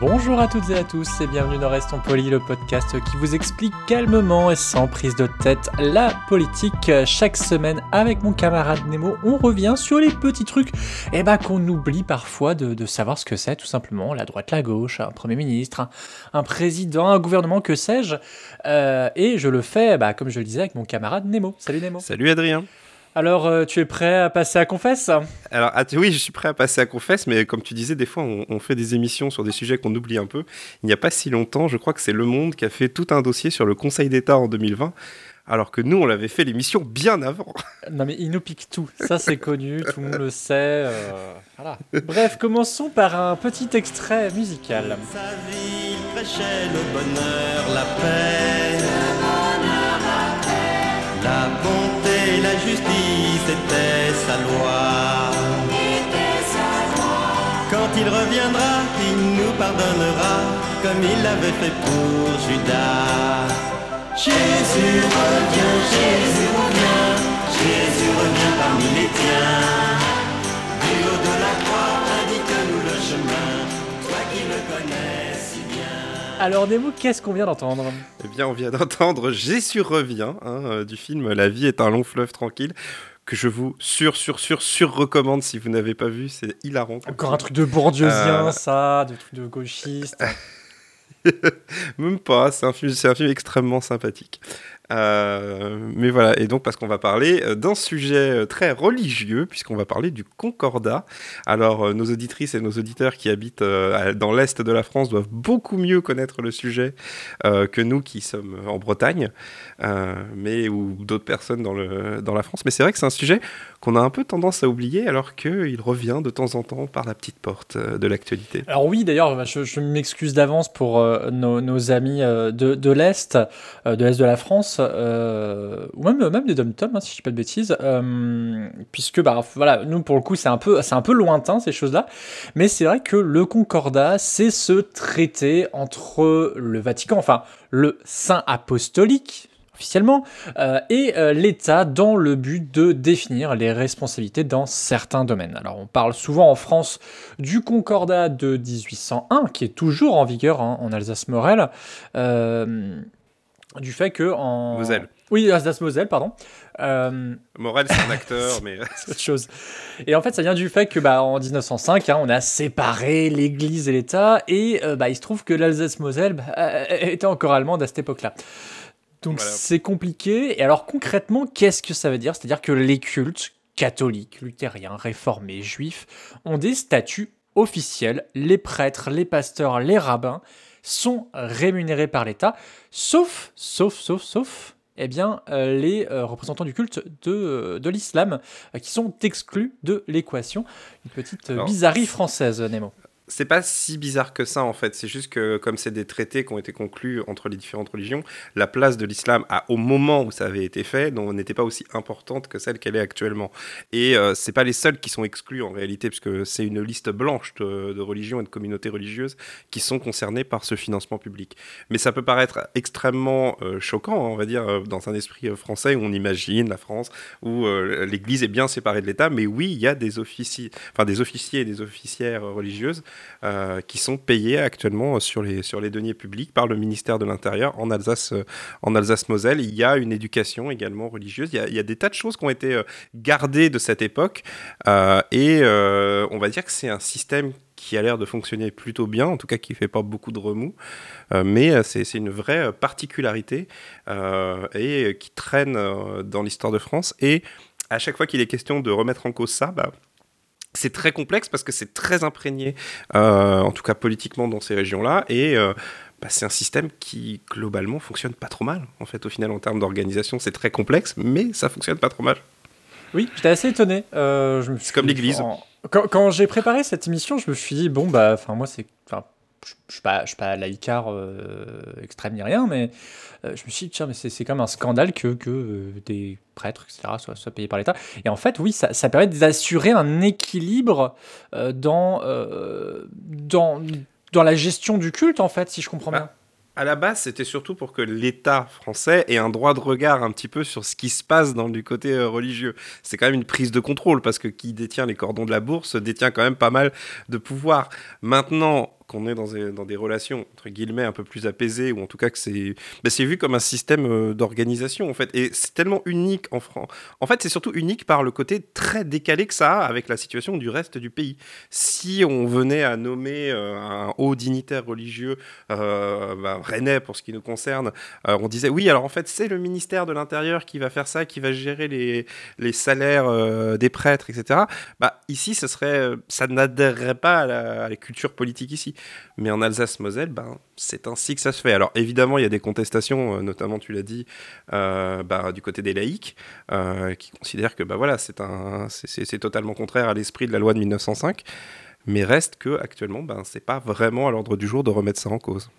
Bonjour à toutes et à tous et bienvenue dans Restons Polis, le podcast qui vous explique calmement et sans prise de tête la politique. Chaque semaine, avec mon camarade Nemo, on revient sur les petits trucs eh ben, qu'on oublie parfois de, savoir ce que c'est, tout simplement. La droite, la gauche, un Premier ministre, un, un président, un gouvernement, que sais-je. Euh, et je le fais, bah, comme je le disais, avec mon camarade Nemo. Salut Nemo. Salut Adrien. Alors, euh, tu es prêt à passer à confesse? Alors, ah, oui, je suis prêt à passer à confesse, mais comme tu disais, des fois, on, on fait des émissions sur des sujets qu'on oublie un peu. Il n'y a pas si longtemps, je crois que c'est Le Monde qui a fait tout un dossier sur le Conseil d'État en 2020, alors que nous, on l'avait fait l'émission bien avant. Non mais il nous pique tout, ça c'est connu, tout le monde le sait. euh, voilà. Bref, commençons par un petit extrait musical. Sa vie, il prêchait le bonheur, la paix. La bonté, la justice était sa loi. Quand il reviendra, il nous pardonnera, comme il l'avait fait pour Judas. Jésus revient, Jésus revient, Jésus revient parmi les tiens. Du haut de la croix, indique-nous le chemin, toi qui le connais si bien. Alors Nemo, qu'est-ce qu'on vient d'entendre? Eh bien, on vient d'entendre Jésus revient, hein, euh, du film La vie est un long fleuve tranquille, que je vous sur, sur, sur, sur recommande si vous n'avez pas vu, c'est hilarant. Encore un truc de bourdieusien, Euh. ça, de truc de gauchiste. Même pas, c'est un film, c'est un film extrêmement sympathique. Euh, mais voilà, et donc parce qu'on va parler euh, d'un sujet euh, très religieux, puisqu'on va parler du Concordat. Alors, nos auditrices et nos auditeurs qui habitent dans l'Est de la France doivent beaucoup mieux connaître le sujet que nous qui sommes en Bretagne, mais ou d'autres personnes dans, la France. Mais c'est vrai que c'est un sujet qu'on a un peu tendance à oublier, alors qu'il revient de temps en temps par la petite porte de l'actualité. Alors oui, d'ailleurs, je, m'excuse d'avance pour nos, amis de, l'Est, de l'Est de la France, euh, ou même, des dom hein, si je dis pas de bêtises, euh, puisque, bah, voilà, nous, pour le coup, c'est un peu, un peu lointain, ces choses-là, mais c'est vrai que le Concordat, c'est ce traité entre le Vatican, enfin, le Saint Apostolique, officiellement, euh, et l'État dans le but de définir les responsabilités dans certains domaines. Alors on parle souvent en France du Concordat de 1801, qui est toujours en vigueur hein, en Alsace-Moselle, euh, du fait que en... Moselle. Oui, Alsace-Moselle, pardon. Euh, Morel, c'est un acteur, mais... c'est autre chose. Et en fait, ça vient du fait que bah, en 1905, hein, on a séparé l'Église et l'État, et euh, bah, il se trouve que l'Alsace-Moselle bah, euh, était encore allemande à cette époque-là. Donc Voilà. c'est compliqué. Et alors concrètement, qu'est-ce que ça veut dire? C'est-à-dire que les cultes catholiques, luthériens, réformés, juifs ont des statuts officiels. Les prêtres, les pasteurs, les rabbins sont rémunérés par l'État, sauf, sauf, sauf, sauf, eh bien, euh, les euh, représentants du culte de, euh, de l'islam qui sont exclus de l'équation. Une petite bizarrerie française, Nemo. C'est pas si bizarre que ça en fait, c'est juste que comme c'est des traités qui ont été conclus entre les différentes religions, la place de l'islam au moment où ça avait été fait n'était pas aussi importante que celle qu'elle est actuellement. Et euh, c'est pas les seuls qui sont exclus en réalité, puisque c'est une liste blanche de, religions et de communautés religieuses qui sont concernées par ce financement public. Mais ça peut paraître extrêmement euh, choquant, on va dire, euh, dans un esprit euh, français où on imagine la France, où l'Église est bien séparée de l'État, mais oui, il y a des officiers, enfin des officiers et des officières religieuses euh, qui sont payés actuellement sur les, sur les deniers publics par le ministère de l'Intérieur en Alsace, euh, en Alsace-Moselle. Il y a une éducation également religieuse. Il y a, il y a des tas de choses qui ont été euh, gardées de cette époque. et on va dire que c'est un système qui a l'air de fonctionner plutôt bien, en tout cas qui fait pas beaucoup de remous, mais c'est une vraie particularité et qui traîne dans l'histoire de France. Et à chaque fois qu'il est question de remettre en cause ça, bah, c'est très complexe parce que c'est très imprégné, euh, en tout cas politiquement dans ces régions-là, et euh, bah, c'est un système qui globalement fonctionne pas trop mal. En fait, au final, en termes d'organisation, c'est très complexe, mais ça fonctionne pas trop mal. Oui, j'étais assez étonné. Euh, C'est comme l'Église. en- Quand, quand j'ai préparé cette émission, je me suis dit, bon, bah, enfin, moi, c'est. Je je suis pas, pas laïcard euh, extrême ni rien, mais euh, je me suis dit, tiens, mais c'est quand même un scandale que, que euh, des prêtres, etc., soient, soient payés par l'État. Et en fait, oui, ça, ça permet d'assurer un équilibre dans, dans, dans la gestion du culte, en fait, si je comprends bien. À la base, c'était surtout pour que l'État français ait un droit de regard un petit peu sur ce qui se passe du côté religieux. C'est quand même une prise de contrôle parce que qui détient les cordons de la bourse détient quand même pas mal de pouvoir. Maintenant qu'on est dans des, relations entre guillemets un peu plus apaisées ou en tout cas que c'est c'est vu comme un système euh, d'organisation en fait et c'est tellement unique en France. En fait, c'est surtout unique par le côté très décalé que ça a avec la situation du reste du pays. Si on venait à nommer euh, un haut dignitaire religieux euh, bah, rennais pour ce qui nous concerne, on disait oui, alors en fait c'est le ministère de l'Intérieur qui va faire ça, qui va gérer les, salaires des prêtres, etc. Bah, ici, ce serait, ça n'adhérerait pas à la culture politique ici. Mais en Alsace-Moselle, ben, c'est ainsi que ça se fait. Alors évidemment, il y a des contestations, euh, notamment tu l'as dit, euh, bah, du côté des laïcs, euh, qui considèrent que bah, c'est totalement contraire à l'esprit de la loi de 1905. Mais reste que actuellement, ben, c'est pas vraiment à l'ordre du jour de remettre ça en cause.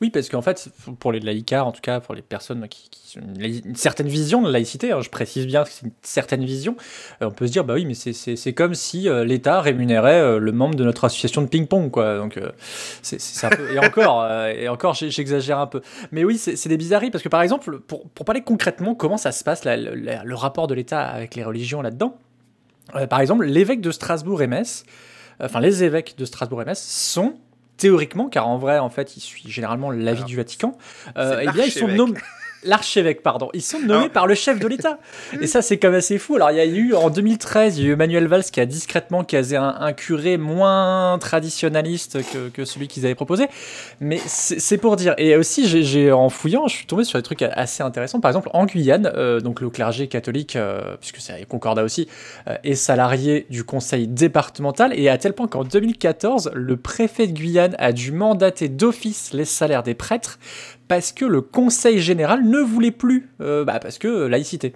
Oui, parce qu'en fait, pour les laïcards, en tout cas pour les personnes qui, qui ont une, certaine vision de laïcité, hein, je précise bien que c'est une certaine vision, euh, on peut se dire, bah oui, mais c'est- comme si euh, l'État rémunérait euh, le membre de notre association de ping-pong, quoi. Donc, c'est un peu. Et encore, et encore j'exagère un peu. Mais oui, c'est des bizarreries, parce que par exemple, pour, pour parler concrètement, comment ça se passe, la- le, la- le rapport de l'État avec les religions là-dedans Par exemple, l'évêque de Strasbourg et Metz, enfin les évêques de Strasbourg et Metz sont théoriquement, car en vrai, en fait, ils suivent généralement l'avis du Vatican, euh, eh bien, ils sont nommés. L'archevêque, pardon. Ils sont nommés Alors- par le chef de l'État. Et ça, c'est quand même assez fou. Alors, il y a eu, en 2013, il y a eu Emmanuel Valls qui a discrètement casé un, un curé moins traditionnaliste que, que celui qu'ils avaient proposé. Mais c'est pour dire. Et aussi, j'ai en fouillant, je suis tombé sur des trucs assez intéressants. Par exemple, en Guyane, euh, donc le clergé catholique, euh, puisque c'est Concordat aussi, euh, est salarié du conseil départemental. Et à tel point qu'en 2014, le préfet de Guyane a dû mandater d'office les salaires des prêtres parce que le conseil général ne voulait plus, euh, bah, parce que laïcité.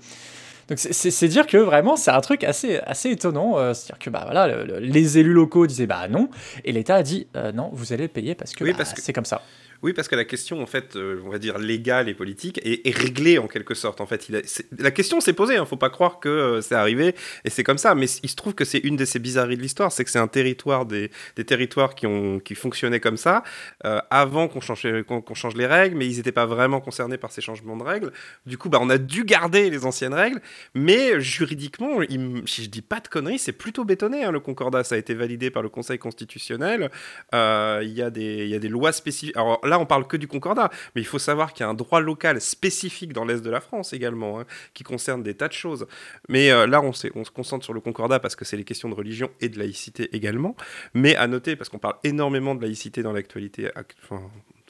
Donc c'est- dire que vraiment c'est un truc assez, assez étonnant. euh, C'est-à-dire que bah, voilà, le- le- les élus locaux disaient bah non, et l'État a dit euh, non, vous allez le payer parce que Oui, bah, parce que- c'est comme ça. Oui, parce que la question, en fait, euh, on va dire légale et politique, est, réglée en quelque sorte. En fait, la question s'est posée. Il ne faut pas croire que euh, c'est arrivé et c'est comme ça. Mais il se trouve que c'est une de ces bizarreries de l'histoire, c'est que c'est un territoire des, territoires qui ont qui fonctionnaient comme ça euh, avant qu'on change qu'on qu'on change les règles, mais ils n'étaient pas vraiment concernés par ces changements de règles. Du coup, bah, on a dû garder les anciennes règles, mais juridiquement, si je dis pas de conneries, c'est plutôt bétonné. hein, le Concordat, ça a été validé par le Conseil constitutionnel. Il y, a des- lois spécifiques. Là, on parle que du Concordat, mais il faut savoir qu'il y a un droit local spécifique dans l'Est de la France également, hein, qui concerne des tas de choses. Mais euh, là, on, se concentre sur le Concordat parce que c'est les questions de religion et de laïcité également. Mais à noter, parce qu'on parle énormément de laïcité dans l'actualité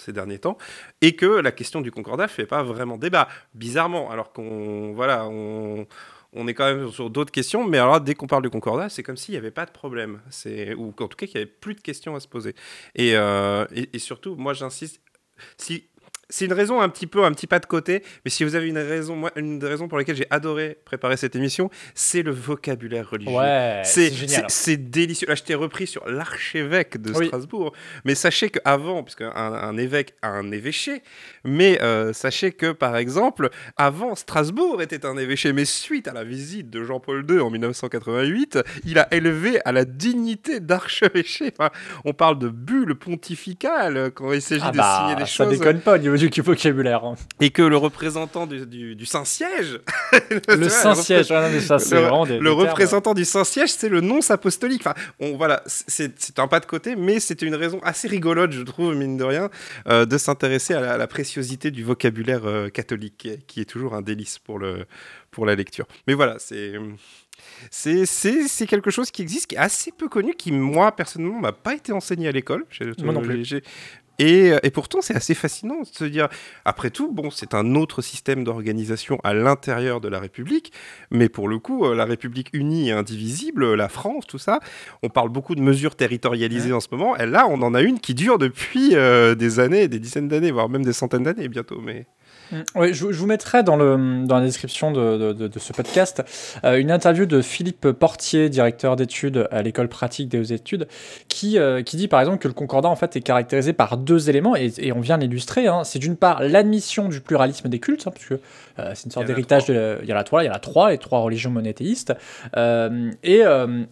ces derniers temps, et que la question du Concordat fait pas vraiment débat, bizarrement, alors qu'on voilà, on, on est quand même sur d'autres questions, mais alors dès qu'on parle du Concordat, c'est comme s'il n'y avait pas de problème, ou en tout cas qu'il n'y avait plus de questions à se poser. Et, euh, et, et surtout, moi j'insiste, si c'est une raison un petit peu, un petit pas de côté, mais si vous avez une raison, moi, une des raisons pour lesquelles j'ai adoré préparer cette émission, c'est le vocabulaire religieux. Ouais, C'est génial. c'est- délicieux. Là, je t'ai repris sur l'archevêque de Oui. Strasbourg. Mais sachez qu'avant, puisque un, un évêque a un évêché, mais euh, sachez que, par exemple, avant, Strasbourg était un évêché, mais suite à la visite de Jean-Paul II en 1988, il a élevé à la dignité d'archevêché. Enfin, on parle de bulle pontificale quand il s'agit Ah de bah, signer des ça choses. déconne pas niveau du vocabulaire. hein. Et que le représentant du, du- du Saint-Siège... Le Saint-Siège, c'est le, le termes. représentant du Saint-Siège, c'est le nonce apostolique. Enfin, on, voilà, c'est un pas de côté, mais c'était une raison assez rigolote, je trouve, mine de rien, euh, de s'intéresser à, la- à la préciosité du vocabulaire euh, catholique, qui est, toujours un délice pour, le, pour la lecture. Mais voilà, c'est. C'est c'est- c'est quelque chose qui existe, qui est assez peu connu, qui, moi, personnellement, m'a pas été enseigné à l'école. Moi non plus. Et, et pourtant, c'est assez fascinant de se dire, après tout, bon, c'est un autre système d'organisation à l'intérieur de la République, mais pour le coup, euh, la République unie et indivisible, la France, tout ça, on parle beaucoup de mesures territorialisées en ce moment, et là, on en a une qui dure depuis euh, des années, des dizaines d'années, voire même des centaines d'années bientôt. Mais. Oui, je, je vous mettrai dans, le, dans la description de, de, de, de ce podcast euh, une interview de Philippe Portier, directeur d'études à l'école pratique des hautes études, qui, euh, qui dit par exemple que le concordat en fait est caractérisé par deux éléments et, et on vient l'illustrer. Hein. C'est d'une part l'admission du pluralisme des cultes, hein, parce que euh, c'est une sorte d'héritage de. Il y a trois, il y a trois, les trois religions monothéistes, et,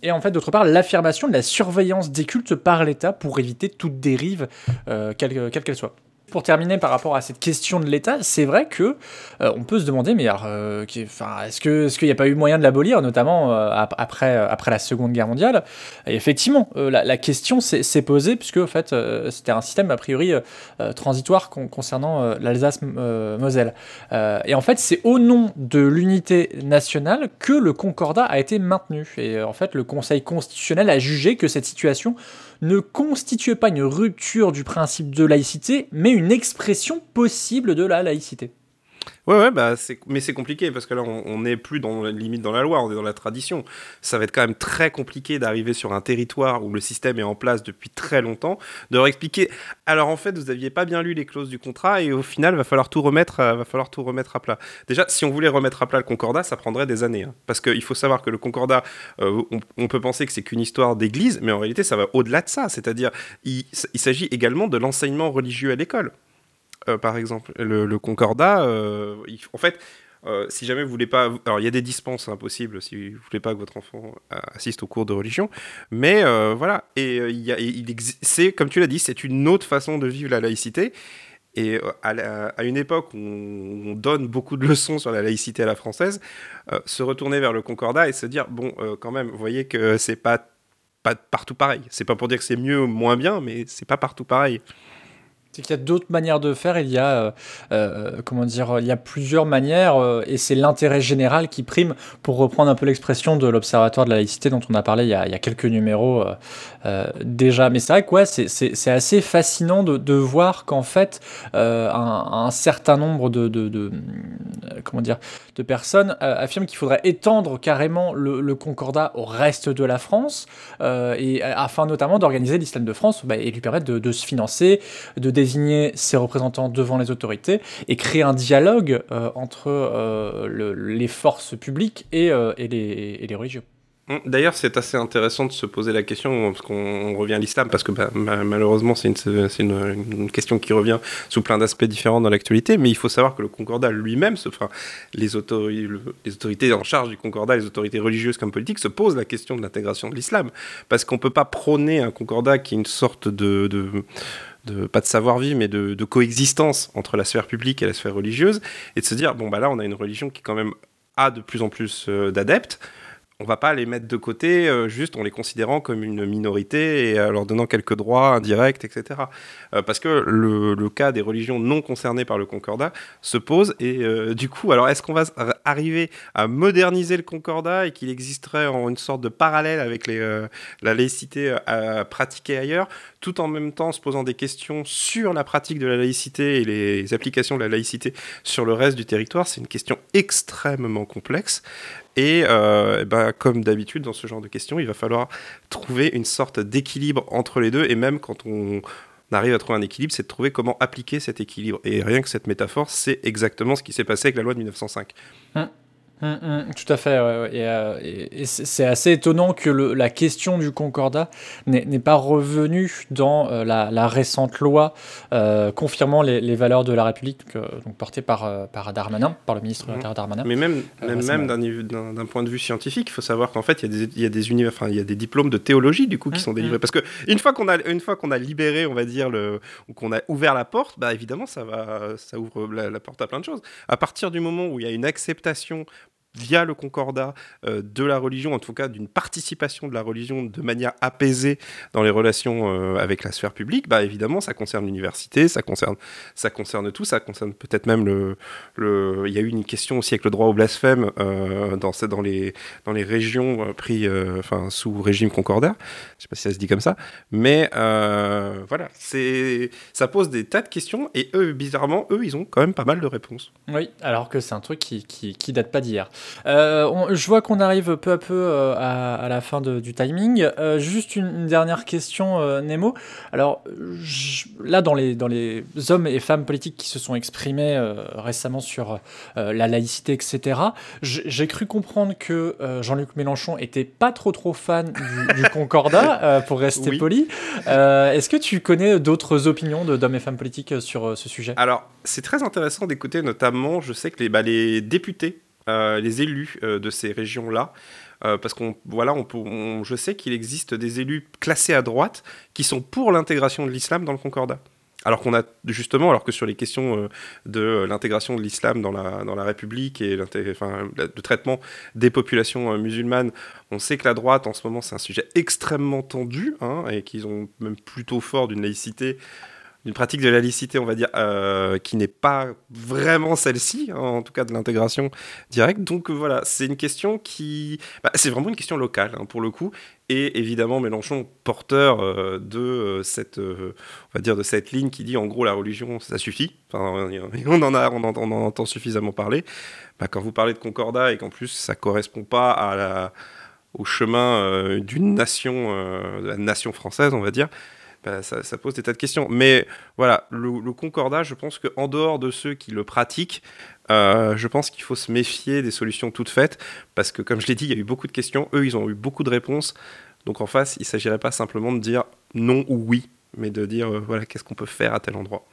et en fait d'autre part l'affirmation de la surveillance des cultes par l'État pour éviter toute dérive, quelle qu'elle soit. Pour terminer par rapport à cette question de l'État, c'est vrai que euh, on peut se demander, mais euh, est-ce qu'il n'y a pas eu moyen de l'abolir, notamment euh, ap- après après la Seconde Guerre mondiale? Et effectivement, la, question s'est posée puisque en fait c'était un système a priori transitoire con- concernant l'Alsace-Moselle. Et en fait, c'est au nom de l'unité nationale que le Concordat a été maintenu. Et en fait, le Conseil constitutionnel a jugé que cette situation ne constituait pas une rupture du principe de laïcité, mais une expression possible de la laïcité. Ouais, ouais, bah, mais c'est compliqué parce que là, on n'est plus dans la limite dans la loi, on est dans la tradition. Ça va être quand même très compliqué d'arriver sur un territoire où le système est en place depuis très longtemps, de leur expliquer. Alors en fait, vous aviez pas bien lu les clauses du contrat et au final, va falloir tout remettre, euh, va falloir tout remettre à plat. Déjà, si on voulait remettre à plat le Concordat, ça prendrait des années, hein. parce qu'il faut savoir que le Concordat, euh, on, peut penser que c'est qu'une histoire d'église, mais en réalité, ça va au-delà de ça. C'est-à-dire, il, s'agit également de l'enseignement religieux à l'école par exemple. Le, Concordat, euh, en fait, euh, si jamais vous voulez pas, alors il y a des dispenses impossibles si vous voulez pas que votre enfant euh, assiste aux cours de religion, mais euh, voilà. Et euh, c'est comme tu l'as dit, c'est une autre façon de vivre la laïcité. Et euh, à, une époque où on, on donne beaucoup de leçons sur la laïcité à la française, euh, se retourner vers le Concordat et se dire bon, euh, quand même, vous voyez que c'est pas pas partout pareil. C'est pas pour dire que c'est mieux ou moins bien, mais c'est pas partout pareil. C'est qu'il y a d'autres manières de faire. Il y a, euh, euh, comment dire, il y a plusieurs manières, euh, et c'est l'intérêt général qui prime. Pour reprendre un peu l'expression de l'Observatoire de la laïcité dont on a parlé il y a, quelques numéros déjà. Mais c'est vrai que c'est- assez fascinant de, voir qu'en fait, un, certain nombre de, comment dire, de personnes affirment qu'il faudrait étendre carrément le, Concordat au reste de la France, et afin notamment d'organiser l'islam de France bah, et lui permettre de, de se financer, de désigner ses représentants devant les autorités et créer un dialogue euh, entre euh, le- les forces publiques et, euh, et les, et les religieux. Hum, D'ailleurs, c'est assez intéressant de se poser la question, parce qu'on on revient à l'islam, parce que bah, ma- malheureusement, c'est une, une- une question qui revient sous plein d'aspects différents dans l'actualité, mais il faut savoir que le Concordat lui-même, enfin, les, autori- le- les autorités en charge du Concordat, les autorités religieuses comme politiques, se posent la question de l'intégration de l'islam, parce qu'on ne peut pas prôner un Concordat qui est une sorte de pas de savoir-vivre, mais de, coexistence entre la sphère publique et la sphère religieuse, et de se dire, bon, bah là, on a une religion qui quand même a de plus en plus euh, d'adeptes, on va pas les mettre de côté euh, juste en les considérant comme une minorité et en leur donnant quelques droits indirects, etc. Euh, parce que le, cas des religions non concernées par le Concordat se pose et euh, du coup, alors est-ce qu'on va arriver à moderniser le Concordat et qu'il existerait en une sorte de parallèle avec les, euh, la laïcité euh, à pratiquer ailleurs, tout en même temps se posant des questions sur la pratique de la laïcité et les applications de la laïcité sur le reste du territoire C'est une question extrêmement complexe. Et euh, eh ben, comme d'habitude dans ce genre de questions, il va falloir trouver une sorte d'équilibre entre les deux. Et même quand on arrive à trouver un équilibre, c'est de trouver comment appliquer cet équilibre. Et rien que cette métaphore, c'est exactement ce qui s'est passé avec la loi de 1905. Hum, hum, tout à fait. ouais, ouais. Et, euh, et- et c'est assez étonnant que le- la question du concordat n'est pas revenue dans euh, la, la récente loi euh, confirmant les, les valeurs de la République, donc, portée par, par Darmanin, par le ministre de Mhm. l'Intérieur Darmanin. Mais même, même, même d'un point de vue scientifique, il faut savoir qu'en fait, il y a des, y a des univers, enfin, y a des diplômes de théologie du coup qui Mm, sont délivrés. Parce que une fois qu'on a, une fois qu'on a libéré, on va dire le, ou qu'on a ouvert la porte, bah évidemment, ça va, ça ouvre la, la porte à plein de choses. À partir du moment où il y a une acceptation via le concordat euh, de la religion, en tout cas d'une participation de la religion de manière apaisée dans les relations euh, avec la sphère publique, bah évidemment ça concerne l'université, ça concerne, ça concerne tout, ça concerne peut-être même le, il y a eu une question aussi avec le droit au blasphème euh, dans, dans les, dans les régions pris, enfin sous régime concordat, je sais pas si ça se dit comme ça, mais voilà, ça pose des tas de questions et eux bizarrement eux ils ont quand même pas mal de réponses. Oui, alors que c'est un truc qui, qui, qui date pas d'hier. Euh, on- je vois qu'on arrive peu à peu euh, à, à la fin de- du timing. Euh, juste une, une dernière question, Nemo. Alors je- là, dans les, dans les hommes et femmes politiques qui se sont exprimés récemment sur la laïcité, etc., j'ai cru comprendre que Jean-Luc Mélenchon était pas trop trop fan du, du Concordat, pour rester Oui. poli. Est-ce que tu connais d'autres opinions d'hommes et femmes politiques sur ce sujet? Alors, c'est très intéressant d'écouter, notamment, je sais que les, bah, les députés, les élus euh, de ces régions-là, euh, parce qu'on voilà, on, je sais qu'il existe des élus classés à droite qui sont pour l'intégration de l'islam dans le Concordat. Alors qu'on a justement, alors que sur les questions euh, de l'intégration de l'islam dans la, dans la République et enfin, le traitement des populations euh, musulmanes, on sait que la droite en ce moment c'est un sujet extrêmement tendu hein, et qu'ils ont même plutôt fort d'une laïcité d'une pratique de la laïcité, on va dire, euh, qui n'est pas vraiment celle-ci, hein, en tout cas de l'intégration directe. Donc euh, voilà, c'est une question qui... bah, c'est vraiment une question locale, hein, pour le coup. Et évidemment, Mélenchon, porteur euh, de, cette, on va dire, de cette ligne qui dit, en gros, la religion, ça suffit. On, en a, on, en, entend suffisamment parler. Bah, quand vous parlez de Concordat et qu'en plus, ça correspond pas au chemin d'une nation, de la nation française, on va dire, ça, pose des tas de questions. Mais voilà, le, le concordat, je pense qu'en dehors de ceux qui le pratiquent, euh, je pense qu'il faut se méfier des solutions toutes faites, parce que comme je l'ai dit, il y a eu beaucoup de questions, eux, ils ont eu beaucoup de réponses. Donc en face, il ne s'agirait pas simplement de dire non ou oui, mais de dire, euh, voilà, qu'est-ce qu'on peut faire à tel endroit.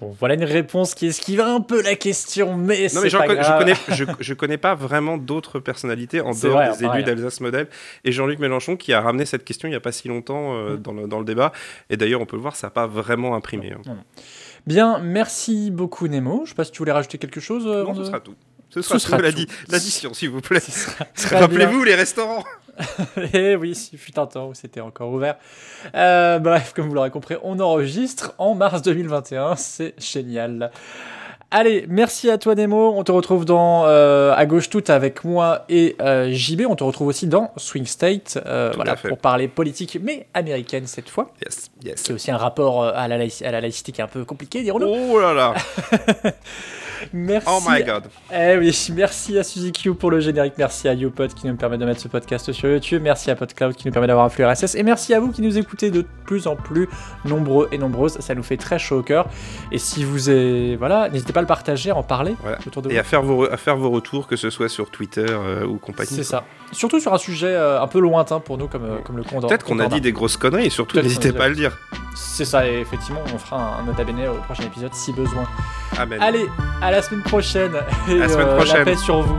Bon, voilà une réponse qui esquive un peu la question, mais Non, c'est mais pas con- je, grave. connais, je, je connais pas vraiment d'autres personnalités en dehors vrai, des élus d'Alsace Modèle. Et Jean-Luc Mélenchon qui a ramené cette question il n'y a pas si longtemps euh, Mm. dans, le, dans le débat. Et d'ailleurs, on peut le voir, ça n'a pas vraiment imprimé. hein. Bien, merci beaucoup Nemo. Je sais pas si tu voulais rajouter quelque chose. euh, Non, ce de- sera tout. Ce sera, sera tout, tout. l'addi- L'addition, s'il vous plaît. Ce sera Rappelez-vous les restaurants. Eh oui, il fut un temps où c'était encore ouvert. Euh, bref, comme vous l'aurez compris, on enregistre en mars 2021. C'est génial. Allez, merci à toi Nemo. On te retrouve dans euh, à gauche toute avec moi et euh, JB. On te retrouve aussi dans Swing State, euh, Tout voilà pour parler politique, mais américaine cette fois. Yes, yes. C'est aussi un rapport à la, laïci- à la laïcité qui est un peu compliqué, dirons-nous. Oh là là. Merci. Oh my god. Eh oui, merci à Suzy Q pour le générique, merci à YouPod qui nous permet de mettre ce podcast sur YouTube, merci à PodCloud qui nous permet d'avoir un flux RSS, et merci à vous qui nous écoutez de plus en plus nombreux et nombreuses, ça nous fait très chaud au cœur. Et si vous êtes... Voilà, n'hésitez pas le partager, en parler Voilà. autour de Et vous. à faire, vos, à faire vos retours, que ce soit sur Twitter euh, ou compagnie. C'est ça. Surtout sur un sujet euh, un peu lointain pour nous, comme, euh, comme le condor. Peut-être qu'on a dit des grosses conneries, et surtout n'hésitez pas à le dire. C'est ça, et effectivement, on fera un, un nota bene au prochain épisode si besoin. Amen. Allez, à la semaine prochaine. Et la semaine prochaine. La paix sur vous.